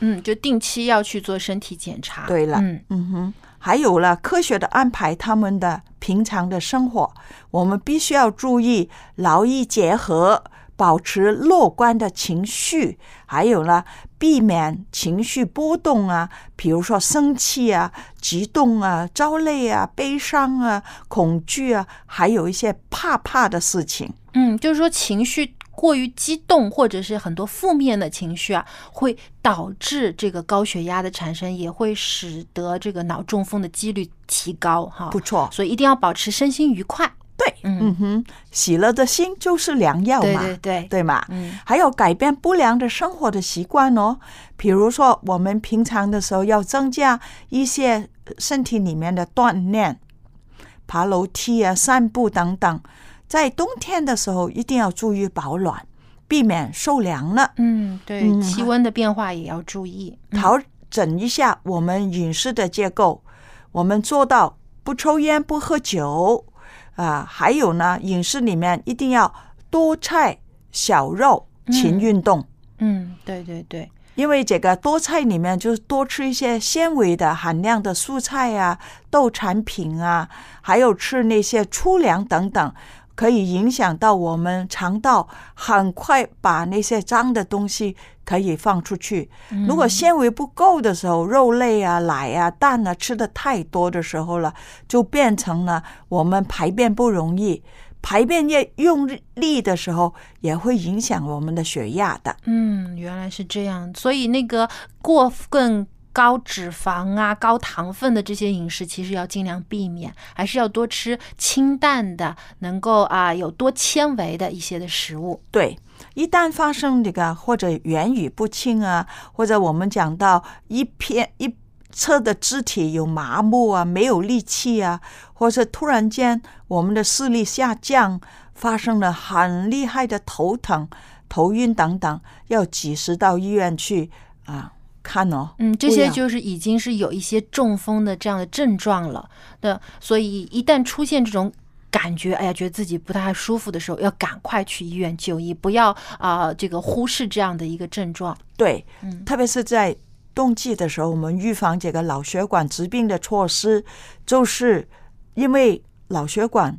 嗯，就定期要去做身体检查。对了，嗯嗯哼，还有了科学的安排他们的平常的生活，我们必须要注意劳逸结合，保持乐观的情绪，还有呢，避免情绪波动啊，比如说生气啊、激动啊、焦虑啊、悲伤啊、恐惧啊，还有一些怕怕的事情。嗯，就是说情绪过于激动，或者是很多负面的情绪啊，会导致这个高血压的产生，也会使得这个脑中风的几率提高哈。不错，所以一定要保持身心愉快。对，嗯嗯哼，喜乐的心就是良药嘛，对对对对嘛，嗯还有改变不良的生活的习惯哦，比如说我们平常的时候要增加一些身体里面的锻炼，爬楼梯啊、散步等等。在冬天的时候一定要注意保暖，避免受凉了。嗯，对，嗯气温的变化也要注意。嗯调整一下我们饮食的结构，我们做到不抽烟、不喝酒啊、还有呢，饮食里面一定要多菜少肉，勤运动。嗯，对对对，因为这个多菜里面就是多吃一些纤维的含量的蔬菜啊、豆产品啊，还有吃那些粗粮等等，可以影响到我们肠道，很快把那些脏的东西可以放出去。如果纤维不够的时候，肉类啊、奶啊、蛋啊吃的太多的时候了，就变成了我们排便不容易。排便越用力的时候，也会影响我们的血压的。嗯，原来是这样。所以那个过分高脂肪啊、高糖分的这些饮食，其实要尽量避免，还是要多吃清淡的，能够啊有多纤维的一些的食物。对，一旦发生这个或者言语不清啊，或者我们讲到一片一侧的肢体有麻木啊，没有力气啊，或者突然间我们的视力下降，发生了很厉害的头疼、头晕等等，要及时到医院去啊看哦。嗯，这些就是已经是有一些中风的这样的症状了对，所以一旦出现这种感觉，哎呀，觉得自己不太舒服的时候，要赶快去医院就医，不要啊、这个忽视这样的一个症状。对，嗯特别是在冬季的时候，我们预防这个脑血管疾病的措施，就是因为脑血管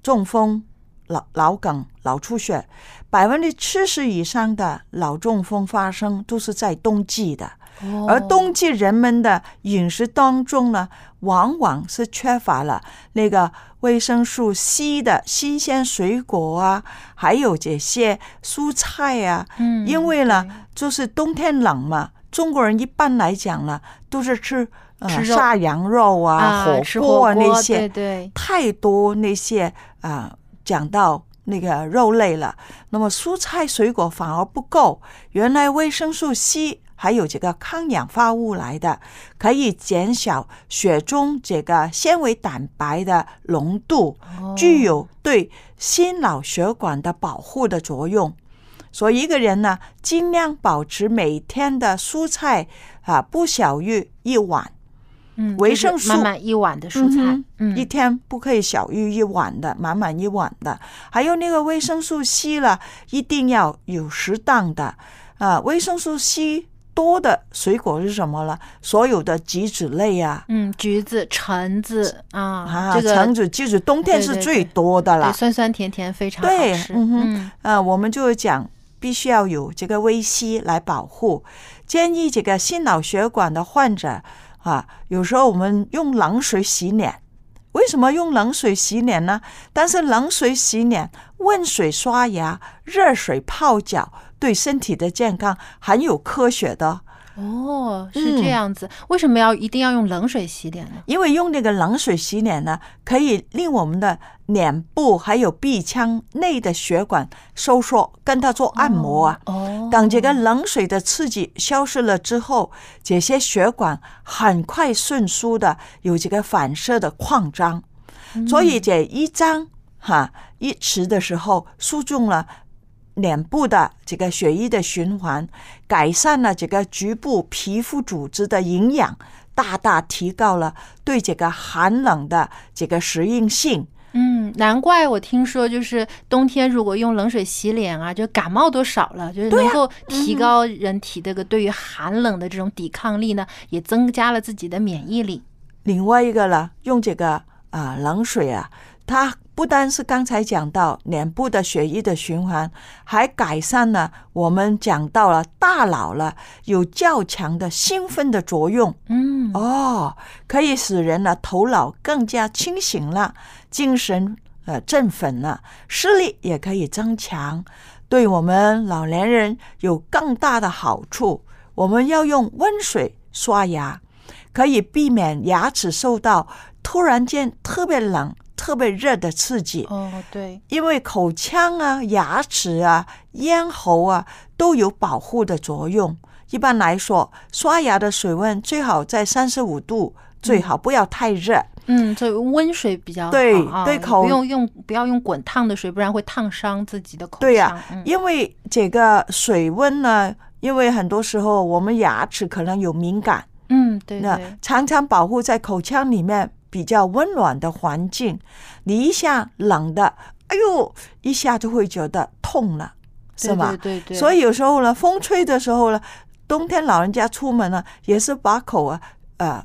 中风、脑脑梗、脑出血，百分之七十以上的脑中风发生都是在冬季的。哦而冬季人们的饮食当中呢，往往是缺乏了那个维生素 C 的新鲜水果啊，还有这些蔬菜啊。嗯因为呢，就是冬天冷嘛，中国人一般来讲呢，都是吃呃吃肉杀羊肉啊、啊，火锅啊那对些，对，太多那些啊、讲到那个肉类了，那么蔬菜水果反而不够。原来维生素 C 还有这个抗氧化物来的，可以减少血中这个纤维蛋白的浓度，哦具有对心脑血管的保护的作用。所以一个人呢，尽量保持每天的蔬菜啊不小于一碗。嗯，维生素满满一碗的蔬菜嗯，嗯，一天不可以小于一碗的，满满一碗的。还有那个维生素 C 了，一定要有适当的啊。维生素 C 多的水果是什么了？所有的橘子类啊，嗯，橘子、橙子啊，啊，这个橙子、橘子，冬天是最多的了。对酸酸甜甜非常好对，吃，嗯哼，嗯呃，我们就讲必须要有这个维 C 来保护。建议这个心脑血管的患者啊，有时候我们用冷水洗脸。为什么用冷水洗脸呢？但是冷水洗脸、温水刷牙、热水泡脚，对身体的健康很有科学的。哦，是嗯这样子，为什么要一定要用冷水洗脸呢？因为用那个冷水洗脸呢，可以令我们的脸部还有鼻腔内的血管收缩，跟它做按摩啊。哦，等这个冷水的刺激消失了之后，这些血管很快迅速的有这个反射的扩张，所以这一张哈一吃的时候，注重了脸部的这个血液的循环，改善了这个局部皮肤组织的营养，大大提高了对这个寒冷的这个适应性。嗯，难怪我听说，就是冬天如果用冷水洗脸啊，就感冒都少了，就是能够提高人体这个对于寒冷的这种抵抗力呢，也增加了自己的免疫力。另外一个呢，用这个啊、冷水啊，它不单是刚才讲到脸部的血液的循环，还改善了我们讲到了大脑了有较强的兴奋的作用嗯，哦，可以使人呢头脑更加清醒了，精神呃振奋了，视力也可以增强，对我们老年人有更大的好处。我们要用温水刷牙，可以避免牙齿受到突然间特别冷、特别热的刺激。哦，对，因为口腔啊、牙齿啊、咽喉啊都有保护的作用。一般来说，刷牙的水温最好在三十五度，最好不要太热。嗯，所以温水比较好对啊对口不用用不要用滚烫的水，不然会烫伤自己的口腔。对呀、嗯因为这个水温呢，因为很多时候我们牙齿可能有敏感，嗯，对那对，常常保护在口腔里面比较温暖的环境，你一下冷的，哎呦，一下就会觉得痛了，是吧？对对对，所以有时候呢，风吹的时候呢，冬天老人家出门呢，也是把口啊呃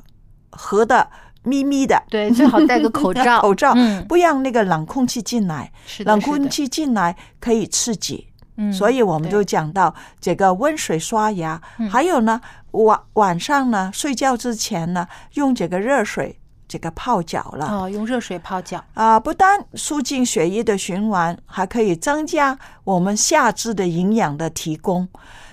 合的咪咪的，对最好戴个口罩，口罩嗯，不让那个冷空气进来，冷空，气进来可以刺激。嗯，所以我们就讲到这个温水刷牙，嗯。还有呢晚晚上呢睡觉之前呢用这个热水这个泡脚了。哦，用热水泡脚，啊，不但促进血液的循环，还可以增加我们下肢的营养的提供，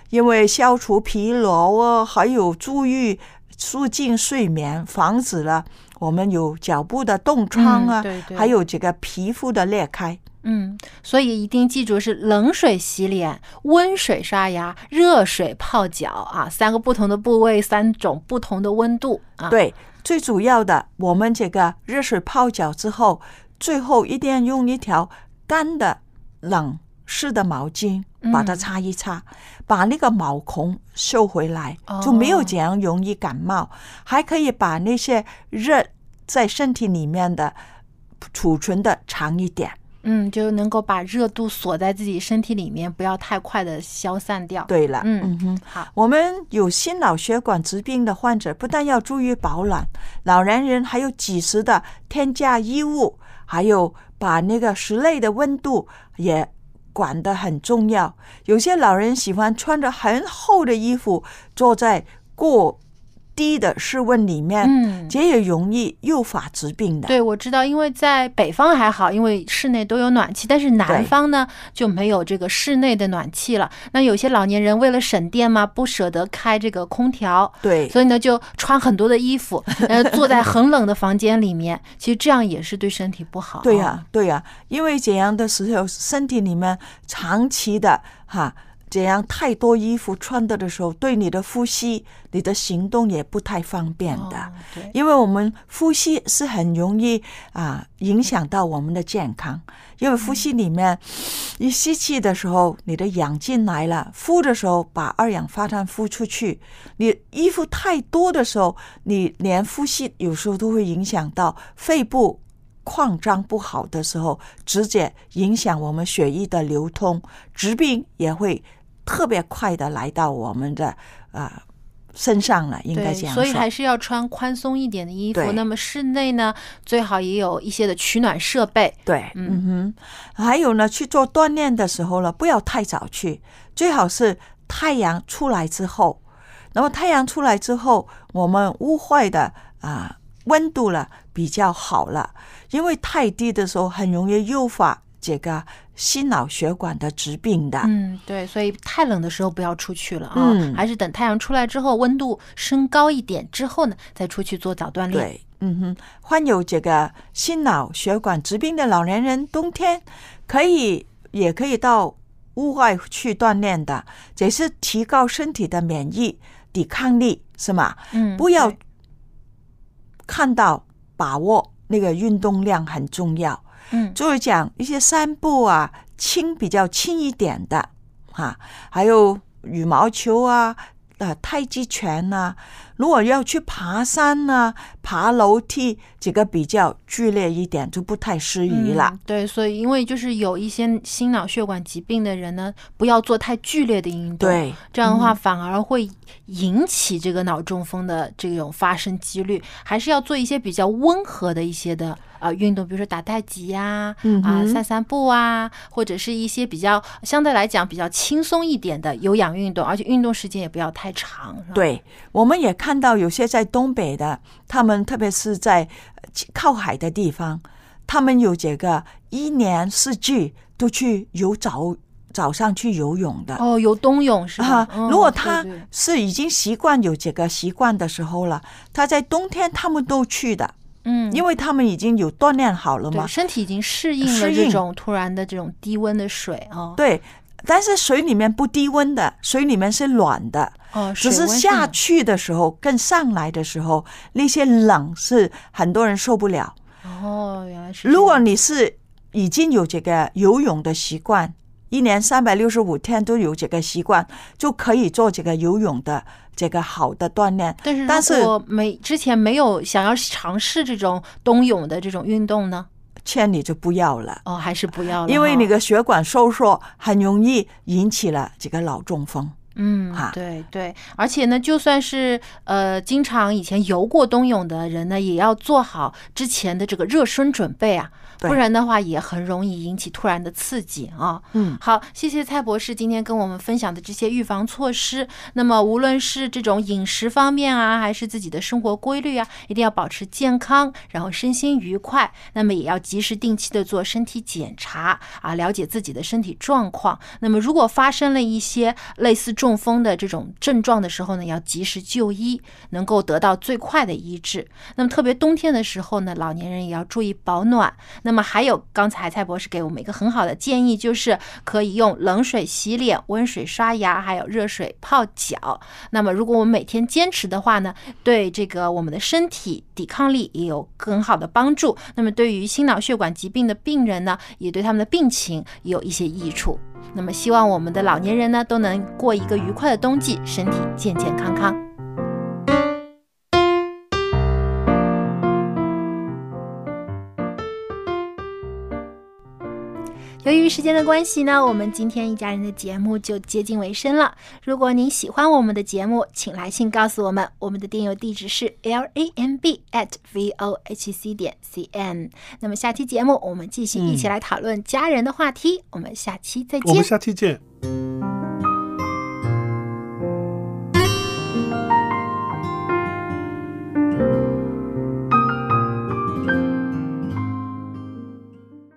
因为消除疲劳哦，还有助于促进睡眠，防止了我们有脚部的冻疮啊，嗯对对还有这个皮肤的裂开。嗯，所以一定记住是冷水洗脸、温水刷牙、热水泡脚啊，三个不同的部位，三种不同的温度啊。，对，最主要的，我们这个热水泡脚之后，最后一定要用一条干的冷湿的毛巾把它嗯擦一擦，把那个毛孔收回来，就没有哦这样容易感冒。还可以把那些热在身体里面的储存的长一点。嗯，就能够把热度锁在自己身体里面，不要太快的消散掉。，对了，嗯嗯哼。好，我们有心脑血管疾病的患者，不但要注意保暖，老年人还有及时的添加衣物，还有把那个室内的温度也管得很重要。有些老人喜欢穿着很厚的衣服坐在过低的室温里面，嗯这也容易诱发疾病的。对，我知道，因为在北方还好，因为室内都有暖气，但是南方呢就没有这个室内的暖气了。那有些老年人为了省电嘛，不舍得开这个空调，对所以呢就穿很多的衣服，呃，坐在很冷的房间里面。其实这样也是对身体不好。对呀、对呀、因为这样的时候，身体里面长期的哈，这样太多衣服穿的的时候，对你的呼吸、你的行动也不太方便的。因为我们呼吸是很容易啊影响到我们的健康，因为呼吸里面一吸气的时候，你的氧进来了；呼的时候把二氧化碳呼出去。你衣服太多的时候，你连呼吸有时候都会影响到肺部。扩张不好的时候，直接影响我们血液的流通，疾病也会特别快的来到我们的啊、身上了，应该对这样说。所以还是要穿宽松一点的衣服。那么室内呢，最好也有一些的取暖设备。对，嗯哼，还有呢，去做锻炼的时候呢，不要太早去，最好是太阳出来之后。那么太阳出来之后，我们屋外的啊温度了比较好了，因为太低的时候很容易诱发这个心脑血管的疾病的。嗯，对，所以太冷的时候不要出去了啊，嗯还是等太阳出来之后，温度升高一点之后呢，再出去做早锻炼。对，嗯哼，患有这个心脑血管疾病的老年人，冬天可以也可以到屋外去锻炼的，这是提高身体的免疫抵抗力，是吗？嗯，不要看到把握那个运动量很重要。嗯就是讲一些散步啊，轻比较轻一点的哈、还有羽毛球啊、呃太极拳呐、如果要去爬山呐、爬楼梯，这个比较剧烈一点，就不太适宜了。嗯对，所以因为就是有一些心脑血管疾病的人呢，不要做太剧烈的运动，对，这样的话反而会引起这个脑中风的这种发生几率。还是要做一些比较温和的一些的呃运动，比如说打太极呀、啊、嗯啊散散步啊，或者是一些比较相对来讲比较轻松一点的有氧运动，而且运动时间也不要太长。对，我们也看到有些在东北的，他们特别是在呃靠海的地方，他们有这个一年四季都去游早早上去游泳的。哦，游冬泳是吧？如果他是已经习惯有这个习惯的时候了，他在冬天他们都去的，嗯，因为他们已经有锻炼好了嘛。身体已经适应了这种突然的这种低温的水啊。对，但是水里面不低温的，水里面是暖的，哦，只是下去的时候跟上来的时候，那些冷是很多人受不了。哦，原来是如果你是已经有这个游泳的习惯，一年三百六十五天都有这个习惯，就可以做这个游泳的这个好的锻炼。但是但是如果没之前没有想要尝试这种冬泳的这种运动呢？劝你就不要了，哦，还是不要了，因为你的血管收缩很容易引起了这个脑中风。嗯哈，对对，而且呢，就算是呃经常以前游过冬泳的人呢，也要做好之前的这个热身准备啊，对不然的话也很容易引起突然的刺激啊。嗯，好，谢谢蔡博士今天跟我们分享的这些预防措施。那么无论是这种饮食方面啊，还是自己的生活规律啊，一定要保持健康，然后身心愉快。那么也要及时定期的做身体检查啊，了解自己的身体状况。那么如果发生了一些类似中风的这种症状的时候呢，要及时就医，能够得到最快的医治。那么特别冬天的时候呢，老年人也要注意保暖。那么还有刚才蔡博士给我们一个很好的建议，就是可以用冷水洗脸、温水刷牙，还有热水泡脚。那么如果我们每天坚持的话呢，对这个我们的身体抵抗力也有很好的帮助。那么对于心脑血管疾病的病人呢，也对他们的病情有一些益处。那么希望我们的老年人呢都能过一个愉快的冬季，身体健健康康。由于时间的关系呢，我们今天一家人的节目就接近尾声了。如果您喜欢我们的节目，请来信告诉我们，我们的电邮地址是 l a m b at v o h c 点 c n。那么下期节目我们继续一起来讨论家人的话题，我们下期再见。我们下期见。